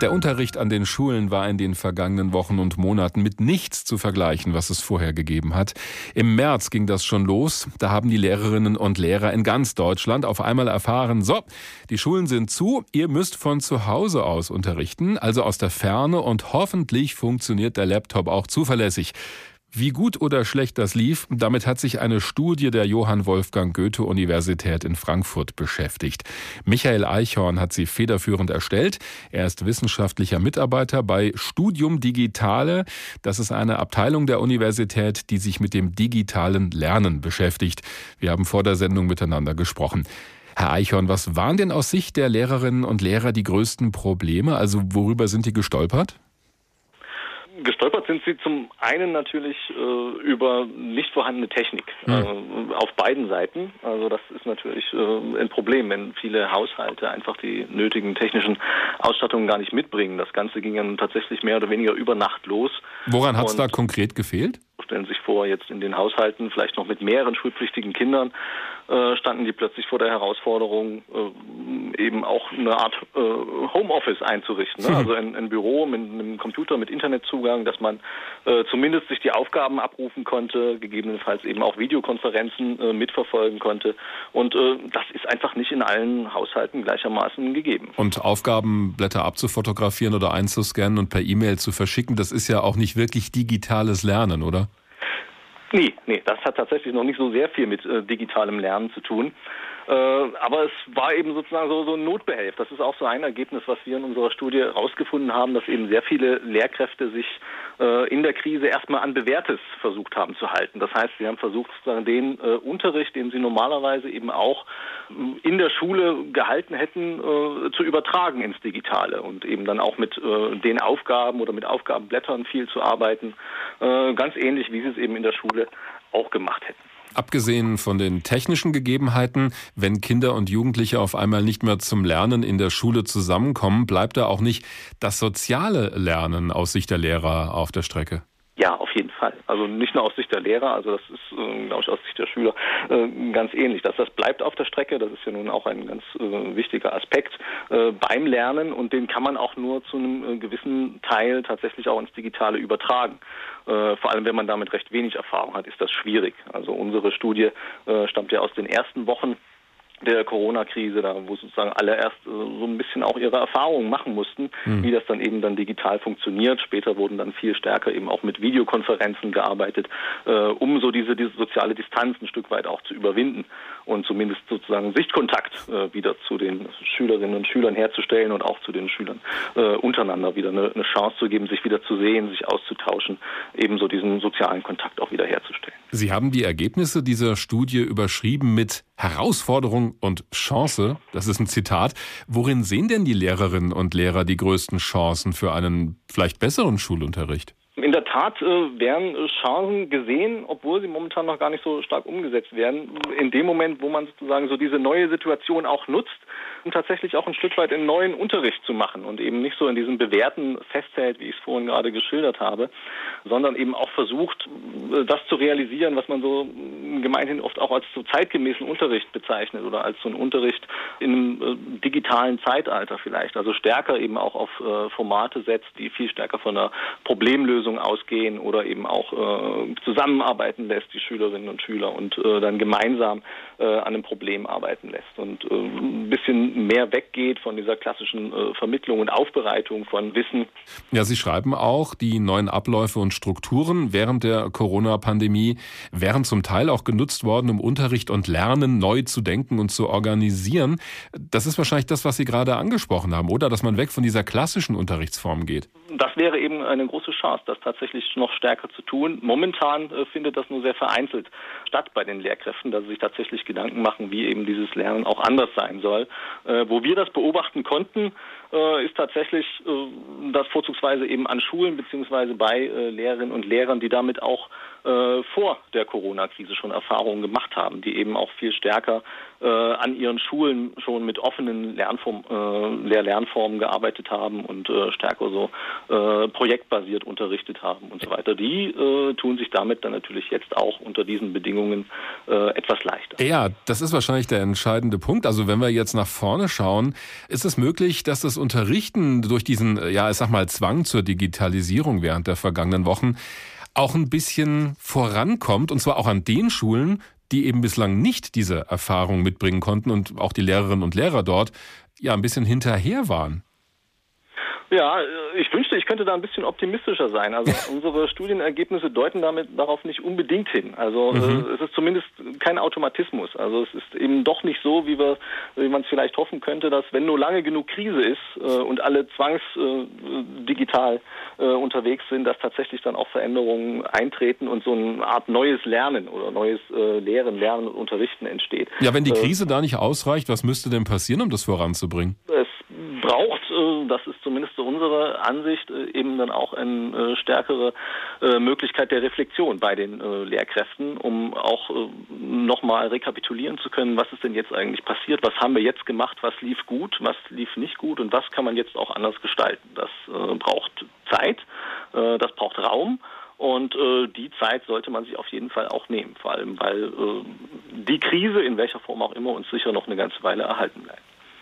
Der Unterricht an den Schulen war in den vergangenen Wochen und Monaten mit nichts zu vergleichen, was es vorher gegeben hat. Im März ging das schon los. Da haben die Lehrerinnen und Lehrer in ganz Deutschland auf einmal erfahren, so, die Schulen sind zu, ihr müsst von zu Hause aus unterrichten, also aus der Ferne und hoffentlich funktioniert der Laptop auch zuverlässig. Wie gut oder schlecht das lief, damit hat sich eine Studie der Johann Wolfgang Goethe Universität in Frankfurt beschäftigt. Michael Eichhorn hat sie federführend erstellt. Er ist wissenschaftlicher Mitarbeiter bei Studium Digitale. Das ist eine Abteilung der Universität, die sich mit dem digitalen Lernen beschäftigt. Wir haben vor der Sendung miteinander gesprochen. Herr Eichhorn, was waren denn aus Sicht der Lehrerinnen und Lehrer die größten Probleme? Also worüber sind die gestolpert? Gestolpert sind sie zum einen natürlich äh, über nicht vorhandene Technik mhm. äh, auf beiden Seiten. Also das ist natürlich äh, ein Problem, wenn viele Haushalte einfach die nötigen technischen Ausstattungen gar nicht mitbringen. Das Ganze ging dann tatsächlich mehr oder weniger über Nacht los. Woran hat es da konkret gefehlt? Stellen Sie sich vor, jetzt in den Haushalten, vielleicht noch mit mehreren schulpflichtigen Kindern, äh, standen die plötzlich vor der Herausforderung, äh, eben auch eine Art äh, Homeoffice einzurichten. Ne? Also ein, ein, Büro mit einem Computer, mit Internetzugang, dass man äh, zumindest sich die Aufgaben abrufen konnte, gegebenenfalls eben auch Videokonferenzen äh, mitverfolgen konnte. Und äh, das ist einfach nicht in allen Haushalten gleichermaßen gegeben. Und Aufgabenblätter abzufotografieren oder einzuscannen und per E-Mail zu verschicken, das ist ja auch nicht wirklich digitales Lernen, oder? Nee, nee, das hat tatsächlich noch nicht so sehr viel mit äh, digitalem Lernen zu tun. Äh, aber es war eben sozusagen so, so ein Notbehelf. Das ist auch so ein Ergebnis, was wir in unserer Studie herausgefunden haben, dass eben sehr viele Lehrkräfte sich äh, in der Krise erstmal an Bewährtes versucht haben zu halten. Das heißt, sie haben versucht, sozusagen den äh, Unterricht, den sie normalerweise eben auch in der Schule gehalten hätten, äh, zu übertragen ins Digitale und eben dann auch mit äh, den Aufgaben oder mit Aufgabenblättern viel zu arbeiten. Äh, ganz ähnlich, wie sie es eben in der Schule auch gemacht hätten. Abgesehen von den technischen Gegebenheiten, wenn Kinder und Jugendliche auf einmal nicht mehr zum Lernen in der Schule zusammenkommen, bleibt da auch nicht das soziale Lernen aus Sicht der Lehrer auf der Strecke. Ja, auf jeden Fall. Also nicht nur aus Sicht der Lehrer, also das ist, äh, glaube ich, aus Sicht der Schüler äh, ganz ähnlich. Dass das bleibt auf der Strecke, das ist ja nun auch ein ganz äh, wichtiger Aspekt äh, beim Lernen und den kann man auch nur zu einem äh, gewissen Teil tatsächlich auch ins Digitale übertragen. Vor allem, wenn man damit recht wenig Erfahrung hat, ist das schwierig. Also unsere Studie stammt ja aus den ersten Wochen der Corona-Krise, da wo sozusagen alle erst äh, so ein bisschen auch ihre Erfahrungen machen mussten, mhm. wie das dann eben dann digital funktioniert. Später wurden dann viel stärker eben auch mit Videokonferenzen gearbeitet, äh, um so diese, diese soziale Distanz ein Stück weit auch zu überwinden und zumindest sozusagen Sichtkontakt äh, wieder zu den Schülerinnen und Schülern herzustellen und auch zu den Schülern äh, untereinander wieder eine, eine Chance zu geben, sich wieder zu sehen, sich auszutauschen, ebenso diesen sozialen Kontakt auch wieder herzustellen. Sie haben die Ergebnisse dieser Studie überschrieben mit Herausforderung und Chance. Das ist ein Zitat. Worin sehen denn die Lehrerinnen und Lehrer die größten Chancen für einen vielleicht besseren Schulunterricht? Tat äh, werden Chancen gesehen, obwohl sie momentan noch gar nicht so stark umgesetzt werden. In dem Moment, wo man sozusagen so diese neue Situation auch nutzt, um tatsächlich auch ein Stück weit in neuen Unterricht zu machen und eben nicht so in diesem Bewährten festhält, wie ich es vorhin gerade geschildert habe, sondern eben auch versucht, äh, das zu realisieren, was man so gemeinhin oft auch als so zeitgemäßen Unterricht bezeichnet oder als so ein Unterricht in einem äh, digitalen Zeitalter vielleicht. Also stärker eben auch auf äh, Formate setzt, die viel stärker von einer Problemlösung ausgehen oder eben auch äh, zusammenarbeiten lässt, die Schülerinnen und Schüler und äh, dann gemeinsam äh, an einem Problem arbeiten lässt und äh, ein bisschen mehr weggeht von dieser klassischen äh, Vermittlung und Aufbereitung von Wissen. Ja, Sie schreiben auch, die neuen Abläufe und Strukturen während der Corona-Pandemie wären zum Teil auch genutzt worden, um Unterricht und Lernen neu zu denken und zu organisieren. Das ist wahrscheinlich das, was Sie gerade angesprochen haben, oder? Dass man weg von dieser klassischen Unterrichtsform geht. Das wäre eben eine große Chance, das tatsächlich noch stärker zu tun. Momentan äh, findet das nur sehr vereinzelt statt bei den Lehrkräften, dass sie sich tatsächlich Gedanken machen, wie eben dieses Lernen auch anders sein soll. Äh, wo wir das beobachten konnten, äh, ist tatsächlich äh, das vorzugsweise eben an Schulen beziehungsweise bei äh, Lehrerinnen und Lehrern, die damit auch äh, vor der Corona-Krise schon Erfahrungen gemacht haben, die eben auch viel stärker äh, an ihren Schulen schon mit offenen Lernform, äh, Lehr-Lernformen gearbeitet haben und äh, stärker so äh, projektbasiert unterrichtet haben und so weiter. Die äh, tun sich damit dann natürlich jetzt auch unter diesen Bedingungen etwas leichter. Ja, das ist wahrscheinlich der entscheidende Punkt. Also wenn wir jetzt nach vorne schauen, ist es möglich, dass das Unterrichten durch diesen, ja, ich sag mal, Zwang zur Digitalisierung während der vergangenen Wochen auch ein bisschen vorankommt, und zwar auch an den Schulen, die eben bislang nicht diese Erfahrung mitbringen konnten und auch die Lehrerinnen und Lehrer dort ja ein bisschen hinterher waren. Ja, ich wünschte, ich könnte da ein bisschen optimistischer sein. Also unsere Studienergebnisse deuten damit darauf nicht unbedingt hin. Also mhm. äh, es ist zumindest kein Automatismus. Also es ist eben doch nicht so, wie wir, wie man es vielleicht hoffen könnte, dass wenn nur lange genug Krise ist äh, und alle zwangsdigital äh, äh, unterwegs sind, dass tatsächlich dann auch Veränderungen eintreten und so eine Art neues Lernen oder neues äh, Lehren, Lernen und Unterrichten entsteht. Ja, wenn die äh, Krise da nicht ausreicht, was müsste denn passieren, um das voranzubringen? Äh, das ist zumindest so unsere Ansicht, äh, eben dann auch eine äh, stärkere Möglichkeit der Reflexion bei den Lehrkräften, um auch nochmal rekapitulieren zu können, was ist denn jetzt eigentlich passiert, was haben wir jetzt gemacht, was lief gut, was lief nicht gut und was kann man jetzt auch anders gestalten. Das braucht Zeit, das braucht Raum. Und äh, die Zeit sollte man sich auf jeden Fall auch nehmen, vor allem weil äh, die Krise in welcher Form auch immer uns sicher noch eine ganze Weile erhalten bleibt.